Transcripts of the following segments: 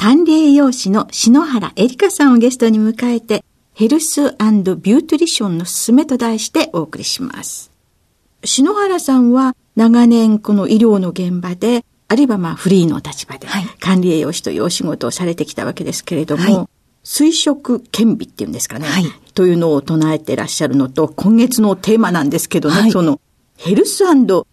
管理栄養士の篠原エリカさんをゲストに迎えてヘルスビュートリションのすすめと題してお送りします。篠原さんは長年この医療の現場で、あるいはまあフリーの立場で管理栄養士というお仕事をされてきたわけですけれども、はい、水食顕微っていうんですかね、はい、というのを唱えてらっしゃるのと、今月のテーマなんですけどね、はい、そのヘルスビュー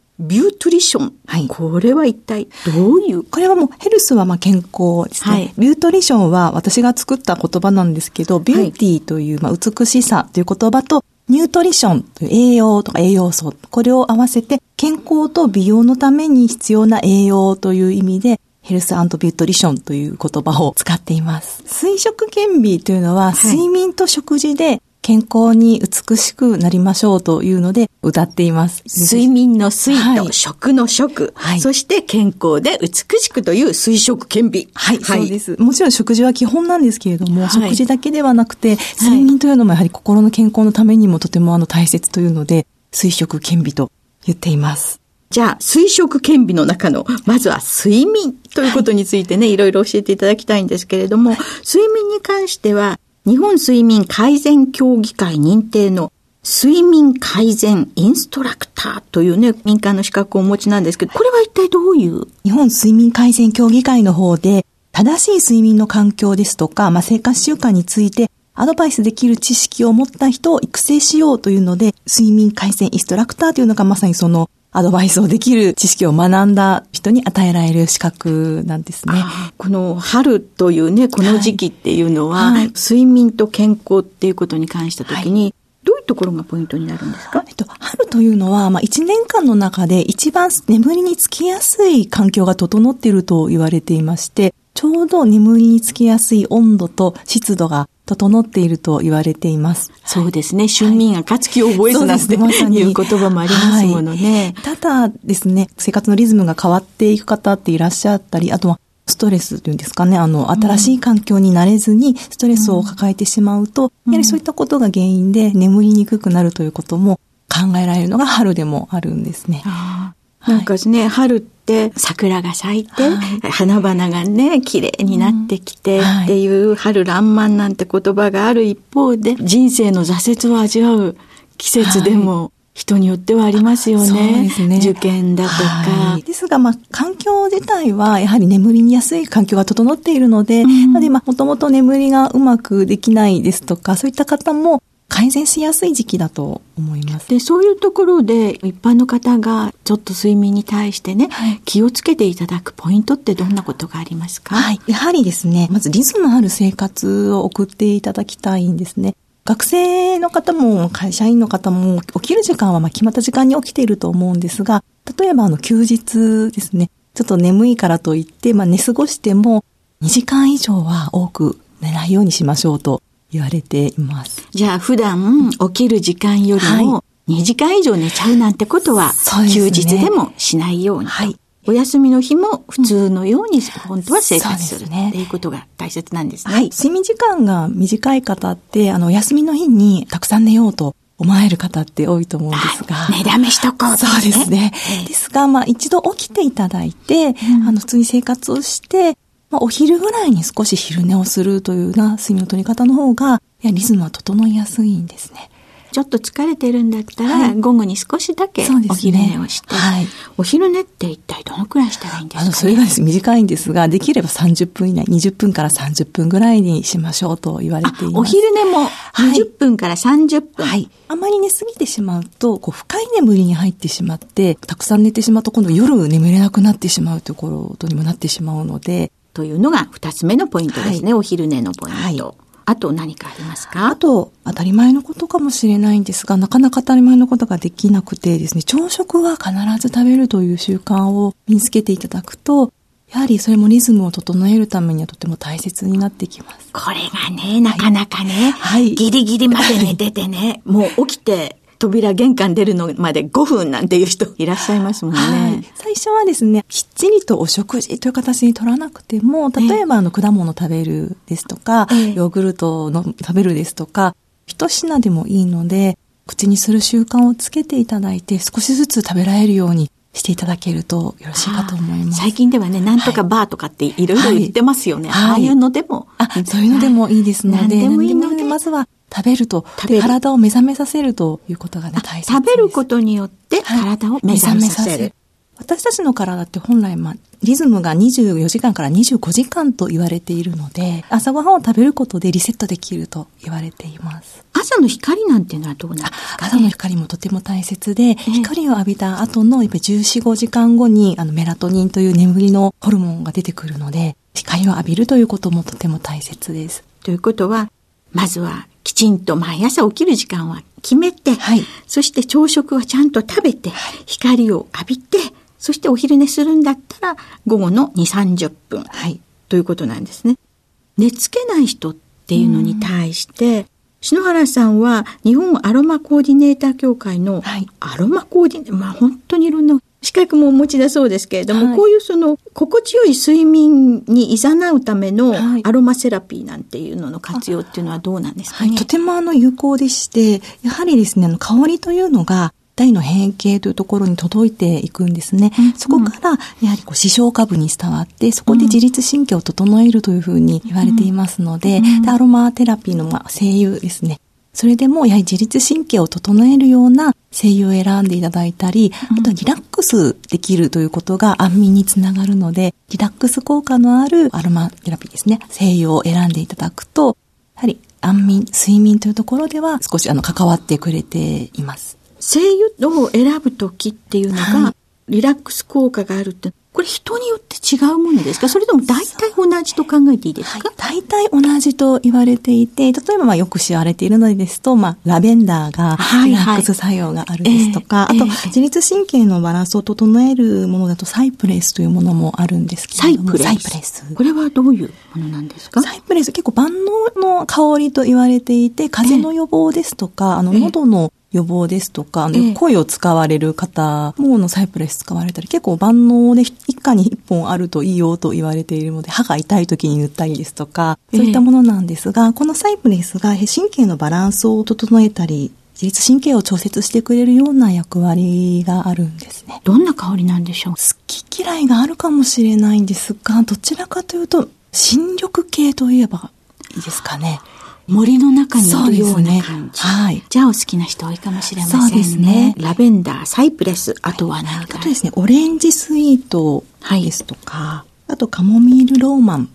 トリション。はい。これは一体どういう？これはもうヘルスはまあ健康ですね。はい。ビュートリションは私が作った言葉なんですけど、ビューティーというまあ美しさという言葉と、ニュートリションという栄養とか栄養素、これを合わせて健康と美容のために必要な栄養という意味で、ヘルスビュートリションという言葉を使っています。水食顕微というのは、睡眠と食事で健康に美しくなりましょうというので歌っています。睡眠の睡と食の食、はい、そして健康で美しくという水食顕微。はい、はい、そうです。もちろん食事は基本なんですけれども、はい、食事だけではなくて、睡眠というのもやはり心の健康のためにもとてもあの大切というので、水食顕微と言っています。じゃあ、水食顕微の中の、まずは睡眠ということについてね、はい、いろいろ教えていただきたいんですけれども、睡眠に関しては、日本睡眠改善協議会認定の睡眠改善インストラクターというね、民間の資格をお持ちなんですけど、これは一体どういう日本睡眠改善協議会の方で、正しい睡眠の環境ですとか、まあ、生活習慣についてアドバイスできる知識を持った人を育成しようというので、睡眠改善インストラクターというのがまさにそのアドバイスをできる知識を学んだ人に与えられる資格なんですね。この春というね、この時期っていうのは、はい、睡眠と健康っていうことに関したときに、はい。どういうところがポイントになるんですか、えっと、春というのは、まあ、1年間の中で一番眠りにつきやすい環境が整っていると言われていまして、ちょうど眠りにつきやすい温度と湿度が整っていると言われています。そうですね。春眠が勝つ気を覚えずなんて、まさにいう言葉もありますものね、はい。ただですね、生活のリズムが変わっていく方っていらっしゃったり、あとはストレスというんですかね、あの、新しい環境に慣れずにストレスを抱えてしまうと、やはりそういったことが原因で眠りにくくなるということも考えられるのが春でもあるんですね。なんかですね、春って桜が咲いて、はい、花々がね、綺麗になってきて、っていう春爛漫なんて言葉がある一方で、人生の挫折を味わう季節でも、人によってはありますよね。そうですね。受験だとか。はい、ですが、まあ、環境自体は、やはり眠りにやすい環境が整っているので、うん、なので、まあ、もともと眠りがうまくできないですとか、そういった方も、改善しやすい時期だと思います。で、そういうところで一般の方がちょっと睡眠に対してね、はい、気をつけていただくポイントってどんなことがありますか？はい。やはりですね、まずリズムある生活を送っていただきたいんですね。学生の方も会社員の方も起きる時間はま決まった時間に起きていると思うんですが、例えばあの休日ですね、ちょっと眠いからといって、まあ、寝過ごしても2時間以上は多く寝ないようにしましょうと言われています。じゃあ普段起きる時間よりも2時間以上寝ちゃうなんてことは、休日でもしないように。はい。お休みの日も普通のように本当は生活する、うんね、っていうことが大切なんですね。はい。睡眠時間が短い方って、あの、お休みの日にたくさん寝ようと思える方って多いと思うんですが。寝だめしとこう、ね、そうですね。ですが、まあ一度起きていただいて、うん、あの、普通に生活をして、まあお昼ぐらいに少し昼寝をするというような睡眠の取り方の方が、いや、リズムは整いやすいんですね。ちょっと疲れてるんだったら、はい、午後に少しだけお昼寝をして、ねはい、お昼寝って一体どのくらいしたらいいんですか、ね、あの、それが短いんですが、できれば30分以内、20分から30分ぐらいにしましょうと言われています。お昼寝も20分から30分、はい。あまり寝すぎてしまうと、こう、深い眠りに入ってしまって、たくさん寝てしまうと今度夜眠れなくなってしまうところとにもなってしまうので、というのが二つ目のポイントですね、お昼寝のポイント。あと何かありますか？あと、当たり前のことかもしれないんですが、なかなか当たり前のことができなくてですね、朝食は必ず食べるという習慣を身につけていただくと、やはりそれもリズムを整えるためにはとても大切になってきます。これがね、なかなかね、はい、ギリギリまで寝ててね、もう起きて扉玄関出るのまで5分なんていう人いらっしゃいますもんね。はい、最初はですね、きっちりとお食事という形に取らなくても、例えばあの果物食べるですとか、ヨーグルトの食べるですとか、一品でもいいので、口にする習慣をつけていただいて、少しずつ食べられるようにしていただけるとよろしいかと思います。最近ではね、なんとかバーとかっていろいろ言ってますよね。はい、ああいうのでも。あ、そういうのでもいいですので、でもいいので、まずは食べると、体を目覚めさせるということがね、大切食べることによって体を目覚めさせる。私たちの体って本来、まあ、リズムが24時間から25時間と言われているので、朝ごはんを食べることでリセットできると言われています。朝の光なんていうのはどうなんですか、ね、朝の光もとても大切で、光を浴びた後のやっぱり14、5時間後にあのメラトニンという眠りのホルモンが出てくるので、光を浴びるということもとても大切です。ということは、まずはきちんと毎朝起きる時間は決めて、はい、そして朝食はちゃんと食べて、光を浴びて、そしてお昼寝するんだったら午後の2、30分、はい、ということなんですね。寝つけない人っていうのに対して、篠原さんは日本アロマコーディネーター協会のアロマコーディネーター、まあ本当にいろんな資格もお持ちだそうですけれども、はい、こういうその心地よい睡眠に誘うためのアロマセラピーなんていうのの活用っていうのはどうなんですかね、はい、とてもあの有効でして、やはりですね、あの香りというのが大の変形というところに届いていくんですね。うん、そこから、やはりこう、視床下部に伝わって、そこで自律神経を整えるというふうに言われていますので、うん、アロマテラピーの、まあ、声優ですね。それでも、やはり自律神経を整えるような声優を選んでいただいたり、あとはリラックスできるということが安眠につながるので、リラックス効果のあるアロマテラピーですね、声優を選んでいただくと、やはり安眠、睡眠というところでは少しあの関わってくれています。声優を選ぶときっていうのが、リラックス効果があるってこれ人によって違うものですか？それとも大体同じと考えていいですか、はい、大体同じと言われていて、例えばまあよく知られているのですと、まあラベンダーがリラックス作用があるですとか、はいはい、あと自律神経のバランスを整えるものだとサイプレスというものもあるんですけれども。サイプレス。これはどういうものなんですか？サイプレス結構万能の香りと言われていて、風邪の予防ですとか、あの喉の予防ですとか、ええ、声を使われる方ものサイプレス使われたり、結構万能で一家に一本あるといいよと言われているので、歯が痛い時に塗ったりですとか、そういったものなんですが、え、このサイプレスが神経のバランスを整えたり、自律神経を調節してくれるような役割があるんですね。どんな香りなんでしょう？好き嫌いがあるかもしれないんですが、どちらかというと、新緑系といえばいいですかね。森の中にいるような感じ。はい。じゃあお好きな人多いかもしれませんね。そうですね。ラベンダー、サイプレス、あとは何か、あとですね、オレンジスイートですとか、はい、あとカモミールローマン。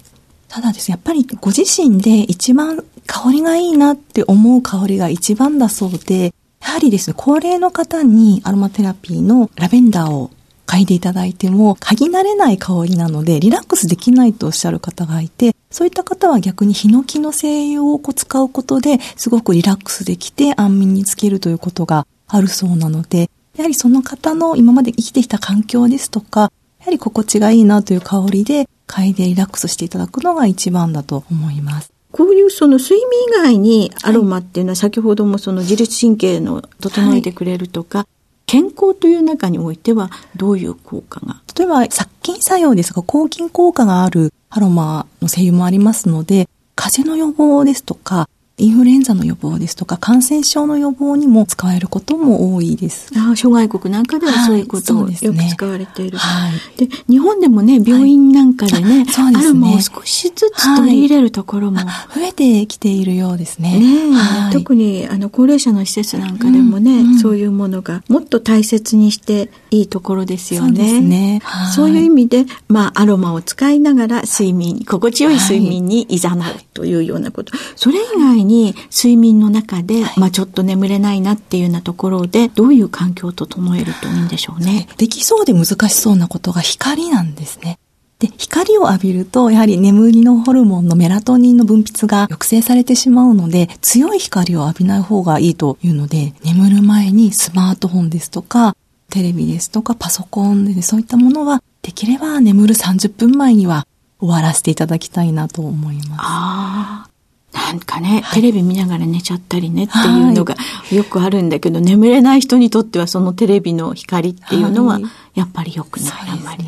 ただですね、やっぱりご自身で一番香りがいいなって思う香りが一番だそうで、やはりですね、高齢の方にアロマテラピーのラベンダーを嗅いでいただいても、嗅ぎ慣れない香りなので、リラックスできないとおっしゃる方がいて、そういった方は逆にヒノキの精油をこう使うことで、すごくリラックスできて安眠につけるということがあるそうなので、やはりその方の今まで生きてきた環境ですとか、やはり心地がいいなという香りで、嗅いでリラックスしていただくのが一番だと思います。こういうその睡眠以外にアロマっていうのは先ほどもその自律神経の整えてくれるとか、健康という中においてはどういう効果が？例えば殺菌作用ですが抗菌効果があるアロマの精油もありますので風邪の予防ですとかインフルエンザの予防ですとか、感染症の予防にも使えることも多いです。ああ、諸外国なんかではそういうことをよく使われている。はい、で、日本でもね、病院なんかでね、はい、ねアロマを少しずつ取り入れるところも、はい、増えてきているようですね。ねはい、特にあの高齢者の施設なんかでもね、うんうん、そういうものがもっと大切にしていいところですよね。そうね。そういう意味で、まあ、アロマを使いながら睡眠、心地よい睡眠に誘うというようなこと。それ以外に睡眠の中で、まあ、ちょっと眠れないなっていうようなところで、どういう環境を整えるといいんでしょうね。できそうで難しそうなことが光なんですね。で、光を浴びると、やはり眠りのホルモンのメラトニンの分泌が抑制されてしまうので、強い光を浴びない方がいいというので、眠る前にスマートフォンですとか、テレビですとかパソコンで、ね、そういったものはできれば眠る30分前には終わらせていただきたいなと思います。ああ。なんかね、はい、テレビ見ながら寝ちゃったりねっていうのがよくあるんだけど、はい、眠れない人にとってはそのテレビの光っていうのはやっぱり良くない、はい、あまり。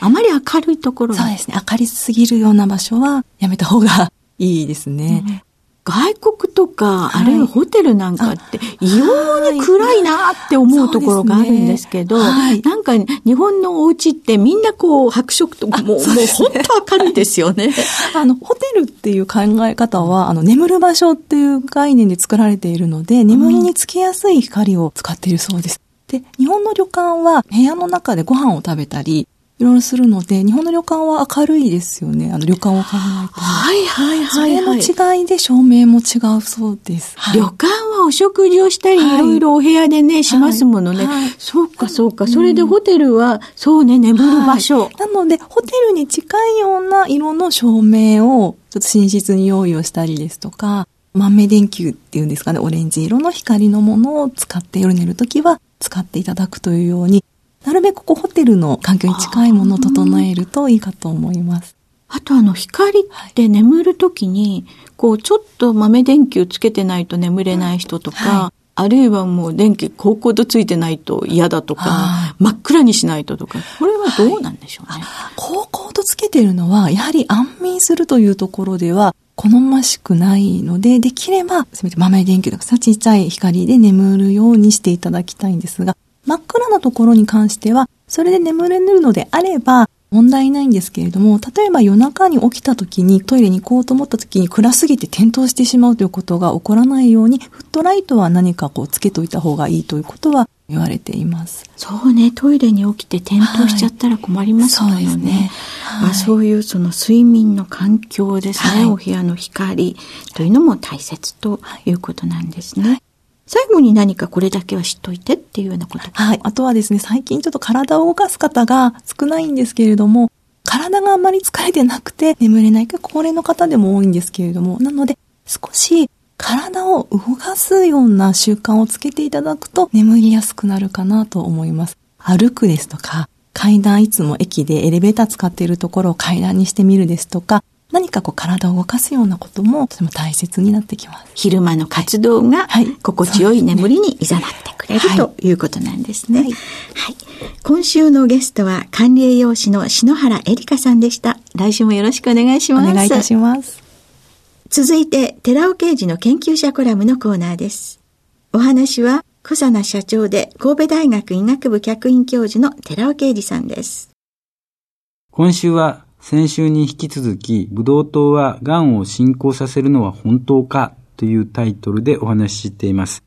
あまり明るいところそうですね。明るすぎるような場所はやめた方がいいですね。うん外国とか、あるいはホテルなんかって、異様に暗いなって思うところがあるんですけど、なんか日本のお家ってみんなこう白色と もう、もう本当明るいですよね。あの、ホテルっていう考え方は、あの、眠る場所っていう概念で作られているので、眠りにつきやすい光を使っているそうです。で、日本の旅館は部屋の中でご飯を食べたり、いろいろするので、日本の旅館は明るいですよね。あの旅館を考えて。はいはいはい、はい。それの違いで照明も違うそうです。はい、旅館はお食事をしたり、いろいろお部屋でね、しますものね。はい、そうかそうか。それでホテルは、そうね、眠る場所。なので、ホテルに近いような色の照明を、ちょっと寝室に用意をしたりですとか、豆電球っていうんですかね、オレンジ色の光のものを使って夜寝るときは使っていただくというように、なるべくここホテルの環境に近いものを整えるといいかと思います。あとあの光って眠るときに、こうちょっと豆電球つけてないと眠れない人とか、はい、あるいはもう電気高コードついてないと嫌だとか、真っ暗にしないととか、これはどうなんでしょうね。はい、高コードつけてるのは、やはり安眠するというところでは、好ましくないので、できれば、せめて豆電球とかさ、ちっちゃい光で眠るようにしていただきたいんですが、真っ暗なところに関しては、それで眠れるのであれば、問題ないんですけれども、例えば夜中に起きた時にトイレに行こうと思った時に暗すぎて転倒してしまうということが起こらないように、フットライトは何かこうつけといた方がいいということは言われています。そうね、トイレに起きて転倒しちゃったら困りますよね。はい、そうね。はい、そういうその睡眠の環境ですね、はい、お部屋の光というのも大切ということなんですね。最後に何かこれだけは知っといてっていうようなこと。はい。あとはですね、最近ちょっと体を動かす方が少ないんですけれども、体があんまり疲れてなくて眠れないか高齢の方でも多いんですけれども、なので少し体を動かすような習慣をつけていただくと眠りやすくなるかなと思います。歩くですとか、階段いつも駅でエレベーター使っているところを階段にしてみるですとか、何かこう体を動かすようなこともとても大切になってきます。昼間の活動が心地よい眠りに誘ってくれる、はい、ということなんですね。はい、はい。今週のゲストは管理栄養士の篠原恵里香さんでした。来週もよろしくお願いします。お願いいたします。続いて、寺尾刑事の研究者コラムのコーナーです。お話は、小佐奈社長で神戸大学医学部客員教授の寺尾啓二さんです。今週は先週に引き続き、ブドウ糖は癌を進行させるのは本当かというタイトルでお話ししています。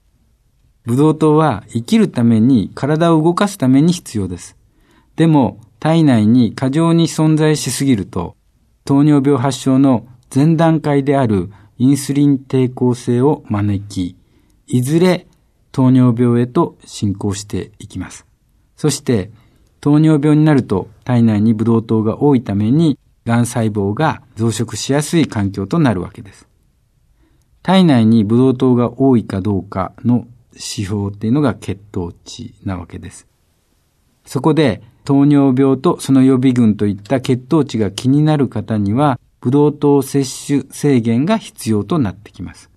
ブドウ糖は生きるために体を動かすために必要です。でも体内に過剰に存在しすぎると、糖尿病発症の前段階であるインスリン抵抗性を招き、いずれ糖尿病へと進行していきます。そして糖尿病になると体内にブドウ糖が多いために、癌細胞が増殖しやすい環境となるわけです。体内にブドウ糖が多いかどうかの指標っていうのが血糖値なわけです。そこで糖尿病とその予備群といった血糖値が気になる方には、ブドウ糖摂取制限が必要となってきます。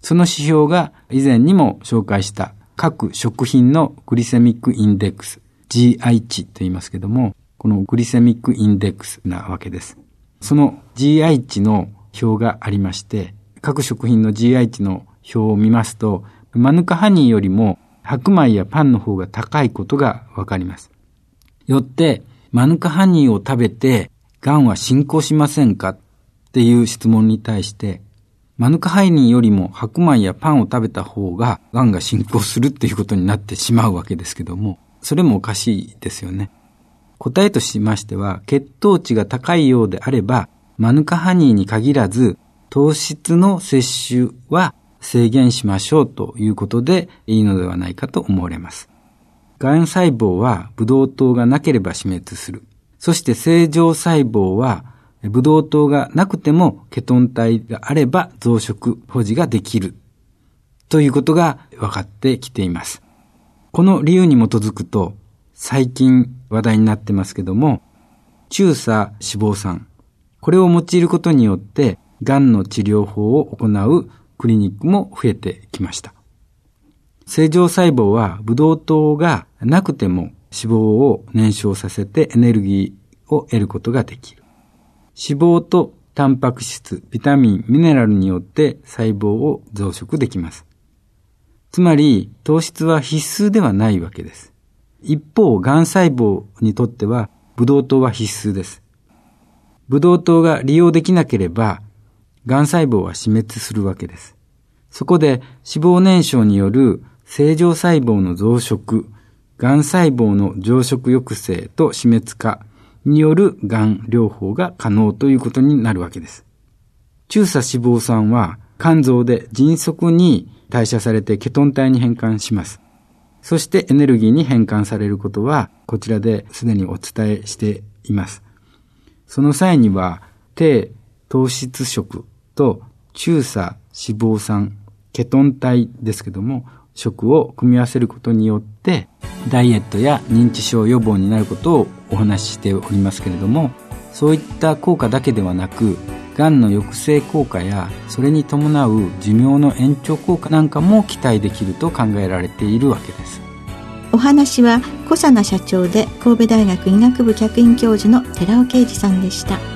その指標が以前にも紹介した各食品のグリセミックインデックス、GI 値と言いますけども、このグリセミックインデックスなわけです。その GI 値の表がありまして、各食品の GI 値の表を見ますと、マヌカハニーよりも白米やパンの方が高いことがわかります。よって、マヌカハニーを食べて、癌は進行しませんかっていう質問に対して、マヌカハニーよりも白米やパンを食べた方が癌が進行するっていうことになってしまうわけですけども、それもおかしいですよね。答えとしましては、血糖値が高いようであれば、マヌカハニーに限らず、糖質の摂取は制限しましょうということでいいのではないかと思われます。癌細胞はブドウ糖がなければ死滅する。そして正常細胞はブドウ糖がなくてもケトン体があれば増殖保持ができる。ということが分かってきています。この理由に基づくと、最近話題になってますけども、中鎖脂肪酸。これを用いることによって、癌の治療法を行うクリニックも増えてきました。正常細胞はブドウ糖がなくても脂肪を燃焼させてエネルギーを得ることができる。脂肪とタンパク質、ビタミン、ミネラルによって細胞を増殖できます。つまり、糖質は必須ではないわけです。一方、癌細胞にとっては、ブドウ糖は必須です。ブドウ糖が利用できなければ、癌細胞は死滅するわけです。そこで脂肪燃焼による正常細胞の増殖、癌細胞の増殖抑制と死滅化による癌療法が可能ということになるわけです。中鎖脂肪酸は肝臓で迅速に代謝されてケトン体に変換します。そしてエネルギーに変換されることは、こちらですでにお伝えしています。その際には、低糖質食と中鎖脂肪酸、ケトン体ですけども、食を組み合わせることによって、ダイエットや認知症予防になることをお話ししておりますけれども、そういった効果だけではなく、がんの抑制効果やそれに伴う寿命の延長効果なんかも期待できると考えられているわけです。お話は小佐奈社長で神戸大学医学部客員教授の寺尾啓二さんでした。